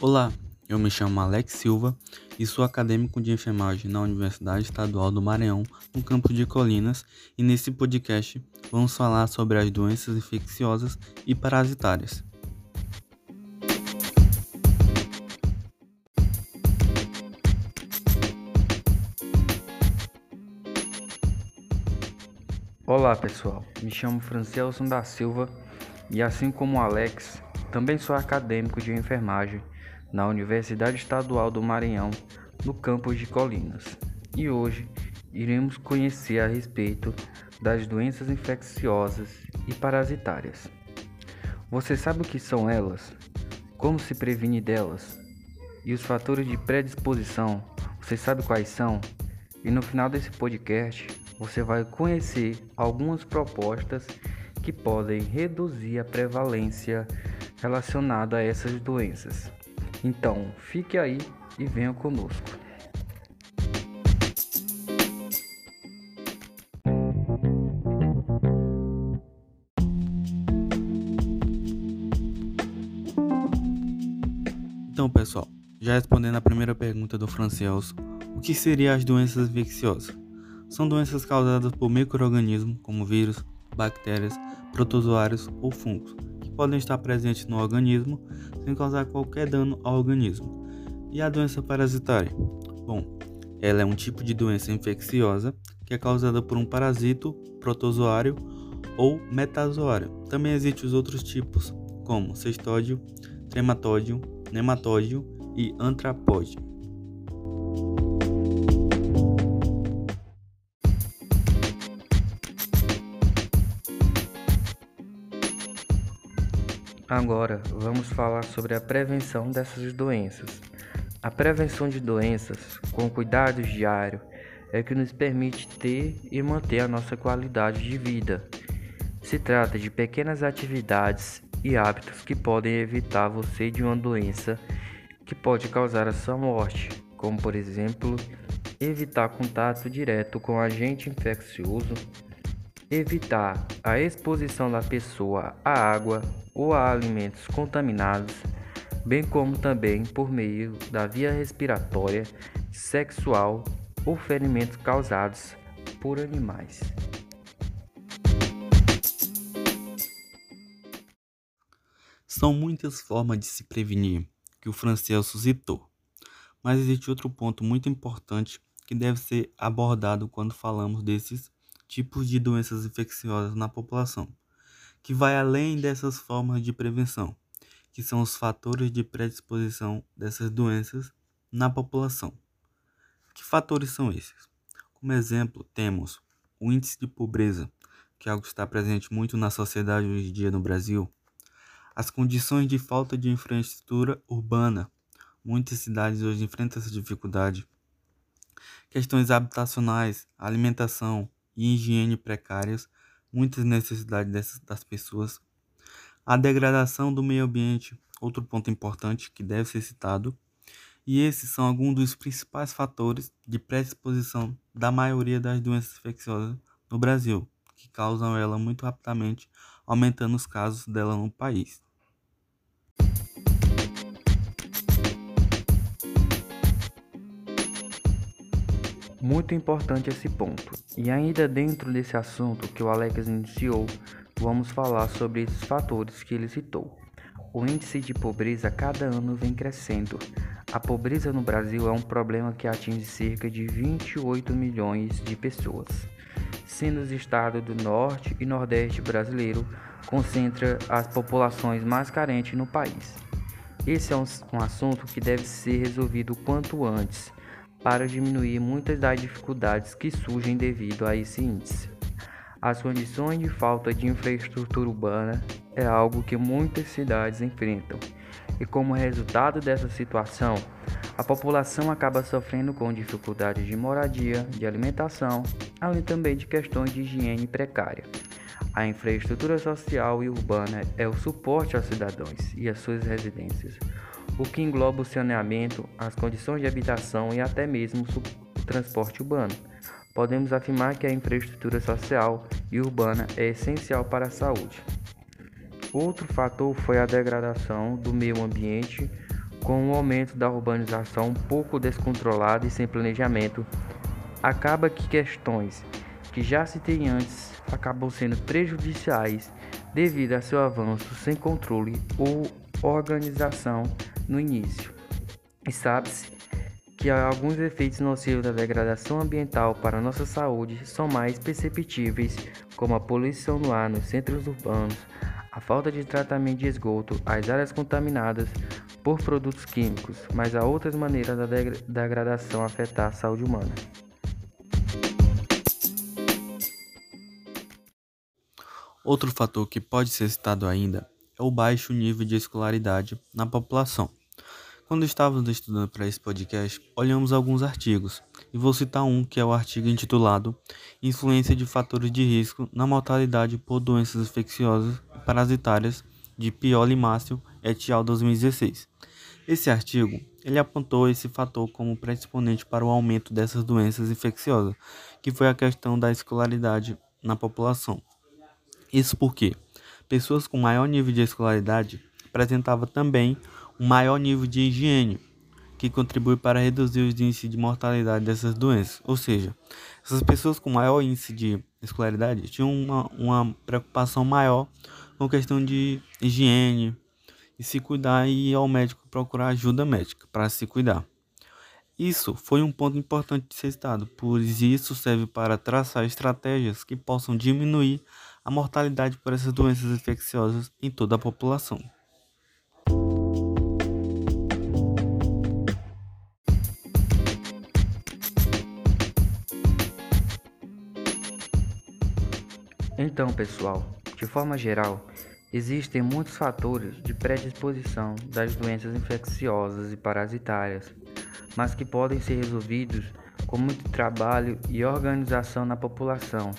Olá, eu me chamo Alex Silva e sou acadêmico de enfermagem na Universidade Estadual do Maranhão, no campus de Colinas, e nesse podcast vamos falar sobre as doenças infecciosas e parasitárias. Olá pessoal, me chamo Francelson da Silva e assim como Alex, também sou acadêmico de enfermagem na Universidade Estadual do Maranhão, no campus de Colinas. E hoje iremos conhecer a respeito das doenças infecciosas e parasitárias. Você sabe o que são elas? Como se previne delas? E os fatores de predisposição, você sabe quais são? E no final desse podcast, você vai conhecer algumas propostas que podem reduzir a prevalência relacionada a essas doenças. Então, fique aí e venha conosco. Então, pessoal, já respondendo a primeira pergunta do Francelso, o que seriam as doenças infecciosas? São doenças causadas por microorganismos como vírus, bactérias, protozoários ou fungos, podem estar presentes no organismo sem causar qualquer dano ao organismo. E a doença parasitária? Bom, ela é um tipo de doença infecciosa que é causada por um parasito, protozoário ou metazoário. Também existem os outros tipos, como cestódio, trematódio, nematódio e antrapódio. Agora vamos falar sobre a prevenção dessas doenças. A prevenção de doenças com cuidados diários é que nos permite ter e manter a nossa qualidade de vida. Se trata de pequenas atividades e hábitos que podem evitar você de uma doença que pode causar a sua morte, como por exemplo, evitar contato direto com agente infeccioso, evitar a exposição da pessoa à água ou a alimentos contaminados, bem como também por meio da via respiratória, sexual ou ferimentos causados por animais. São muitas formas de se prevenir que o francês citou, mas existe outro ponto muito importante que deve ser abordado quando falamos desses tipos de doenças infecciosas na população, que vai além dessas formas de prevenção, que são os fatores de predisposição dessas doenças na população. Que fatores são esses? Como exemplo, temos o índice de pobreza, que é algo que está presente muito na sociedade hoje em dia no Brasil, as condições de falta de infraestrutura urbana. Muitas cidades hoje enfrentam essa dificuldade. Questões habitacionais, alimentação, e higiene precárias, muitas necessidades dessas, das pessoas. A degradação do meio ambiente, outro ponto importante que deve ser citado. E esses são alguns dos principais fatores de predisposição da maioria das doenças infecciosas no Brasil, que causam ela muito rapidamente, aumentando os casos dela no país. Muito importante esse ponto. E ainda dentro desse assunto que o Alex iniciou, vamos falar sobre esses fatores que ele citou. O índice de pobreza cada ano vem crescendo. A pobreza no Brasil é um problema que atinge cerca de 28 milhões de pessoas, sendo os estados do Norte e Nordeste brasileiro concentra as populações mais carentes no país. Esse é um, um assunto que deve ser resolvido quanto antes para diminuir muitas das dificuldades que surgem devido a esse índice. As condições de falta de infraestrutura urbana é algo que muitas cidades enfrentam, e como resultado dessa situação, a população acaba sofrendo com dificuldades de moradia, de alimentação, além também de questões de higiene precária. A infraestrutura social e urbana é o suporte aos cidadãos e às suas residências, o que engloba o saneamento, as condições de habitação e até mesmo o transporte urbano. Podemos afirmar que a infraestrutura social e urbana é essencial para a saúde. Outro fator foi a degradação do meio ambiente com o aumento da urbanização pouco descontrolada e sem planejamento, acaba que questões que já citei antes acabam sendo prejudiciais devido a seu avanço sem controle ou organização no início. E sabe-se que alguns efeitos nocivos da degradação ambiental para nossa saúde são mais perceptíveis, como a poluição no ar nos centros urbanos, a falta de tratamento de esgoto, as áreas contaminadas por produtos químicos, mas há outras maneiras da degradação afetar a saúde humana. Outro fator que pode ser citado ainda é o baixo nível de escolaridade na população. Quando estávamos estudando para esse podcast, olhamos alguns artigos, e vou citar um que é o artigo intitulado Influência de fatores de risco na mortalidade por doenças infecciosas e parasitárias de Pioli Márcio et al. 2016. Esse artigo ele apontou esse fator como predisponente para o aumento dessas doenças infecciosas, que foi a questão da escolaridade na população. Isso porque pessoas com maior nível de escolaridade apresentavam também um maior nível de higiene, que contribui para reduzir os índices de mortalidade dessas doenças. Ou seja, essas pessoas com maior índice de escolaridade tinham uma, uma preocupação maior com questão de higiene e se cuidar e ir ao médico procurar ajuda médica para se cuidar. Isso foi um ponto importante de ser citado, pois isso serve para traçar estratégias que possam diminuir a mortalidade por essas doenças infecciosas em toda a população. Então, pessoal, de forma geral, existem muitos fatores de predisposição das doenças infecciosas e parasitárias, mas que podem ser resolvidos com muito trabalho e organização na população.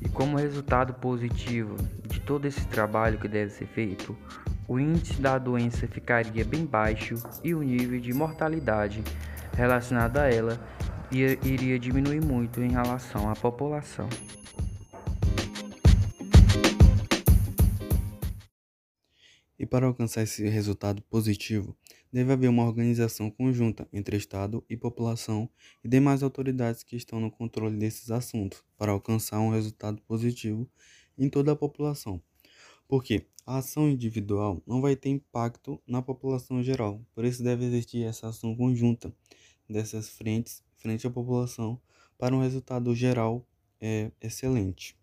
E como resultado positivo de todo esse trabalho que deve ser feito, o índice da doença ficaria bem baixo e o nível de mortalidade relacionado a ela iria diminuir muito em relação à população. E para alcançar esse resultado positivo, deve haver uma organização conjunta entre Estado e população e demais autoridades que estão no controle desses assuntos, para alcançar um resultado positivo em toda a população. Porque a ação individual não vai ter impacto na população geral, por isso deve existir essa ação conjunta dessas frentes frente à população para um resultado geral é, excelente.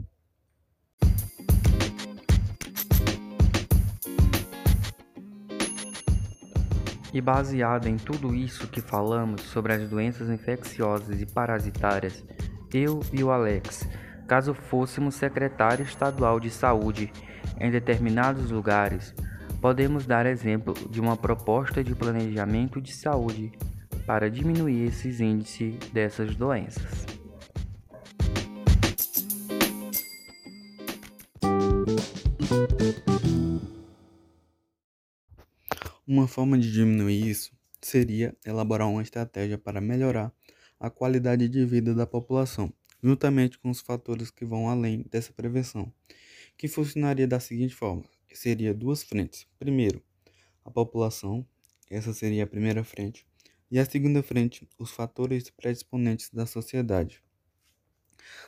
E baseado em tudo isso que falamos sobre as doenças infecciosas e parasitárias, eu e o Alex, caso fôssemos secretário estadual de saúde em determinados lugares, podemos dar exemplo de uma proposta de planejamento de saúde para diminuir esses índices dessas doenças. Uma forma de diminuir isso seria elaborar uma estratégia para melhorar a qualidade de vida da população, juntamente com os fatores que vão além dessa prevenção, que funcionaria da seguinte forma: seria duas frentes. Primeiro, a população, essa seria a primeira frente, e a segunda frente, os fatores predisponentes da sociedade.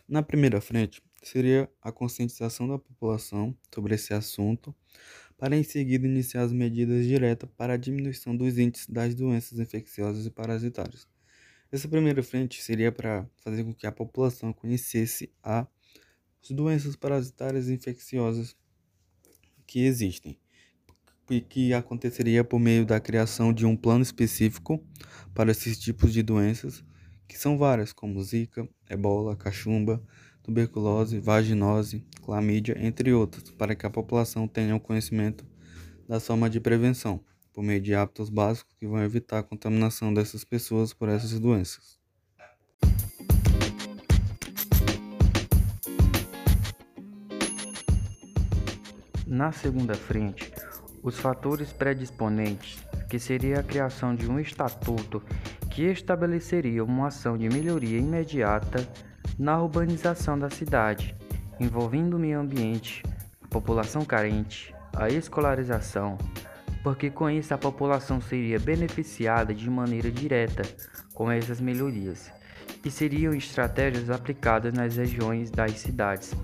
Na primeira frente, seria a conscientização da população sobre esse assunto, para em seguida iniciar as medidas diretas para a diminuição dos índices das doenças infecciosas e parasitárias. Essa primeira frente seria para fazer com que a população conhecesse as doenças parasitárias e infecciosas que existem, e que aconteceria por meio da criação de um plano específico para esses tipos de doenças, que são várias, como Zika, Ebola, cachumba, tuberculose, vaginose, clamídia, entre outros, para que a população tenha o conhecimento da forma de prevenção, por meio de hábitos básicos que vão evitar a contaminação dessas pessoas por essas doenças. Na segunda frente, os fatores predisponentes, que seria a criação de um estatuto que estabeleceria uma ação de melhoria imediata na urbanização da cidade, envolvendo o meio ambiente, a população carente, a escolarização, porque com isso a população seria beneficiada de maneira direta com essas melhorias e seriam estratégias aplicadas nas regiões das cidades,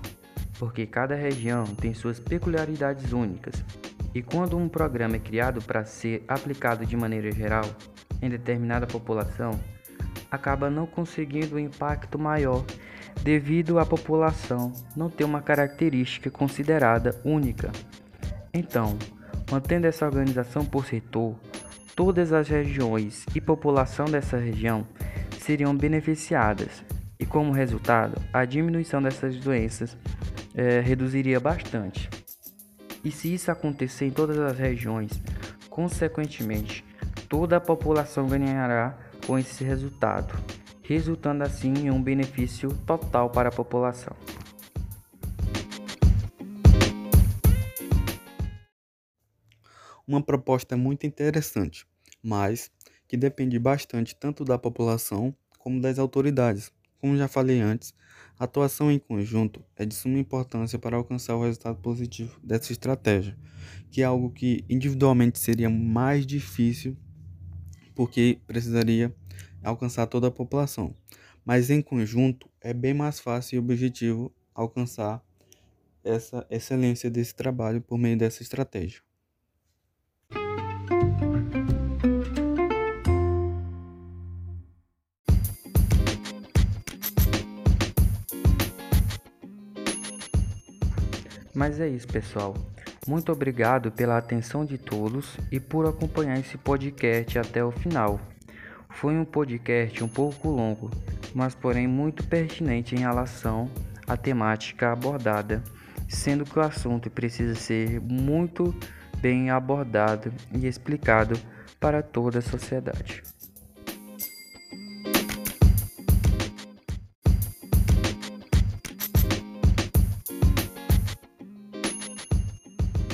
porque cada região tem suas peculiaridades únicas. E quando um programa é criado para ser aplicado de maneira geral em determinada população, acaba não conseguindo um impacto maior devido à população não ter uma característica considerada única. Então, mantendo essa organização por setor, todas as regiões e população dessa região seriam beneficiadas, e como resultado, a diminuição dessas doenças é, reduziria bastante. E se isso acontecer em todas as regiões, consequentemente, toda a população ganhará com esse resultado, resultando assim em um benefício total para a população. Uma proposta muito interessante, mas que depende bastante tanto da população como das autoridades. Como já falei antes, a atuação em conjunto é de suma importância para alcançar o resultado positivo dessa estratégia, que é algo que individualmente seria mais difícil porque precisaria alcançar toda a população. Mas em conjunto é bem mais fácil e objetivo alcançar essa excelência desse trabalho por meio dessa estratégia. Mas é isso, pessoal. Muito obrigado pela atenção de todos e por acompanhar esse podcast até o final. Foi um podcast um pouco longo, mas porém muito pertinente em relação à temática abordada, sendo que o assunto precisa ser muito bem abordado e explicado para toda a sociedade.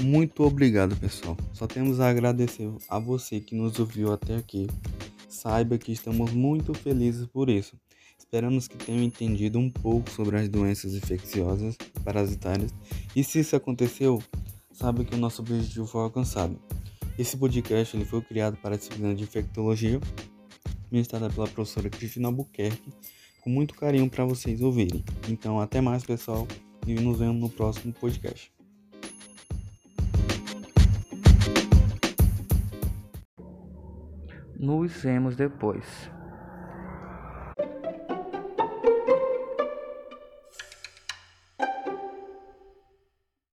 Muito obrigado, pessoal. Só temos a agradecer a você que nos ouviu até aqui. Saiba que estamos muito felizes por isso. Esperamos que tenham entendido um pouco sobre as doenças infecciosas parasitárias. E se isso aconteceu, saiba que o nosso objetivo foi alcançado. Esse podcast ele foi criado para a disciplina de infectologia, ministrada pela professora Cristina Albuquerque, com muito carinho para vocês ouvirem. Então, até mais, pessoal, e nos vemos no próximo podcast. Nos vemos depois.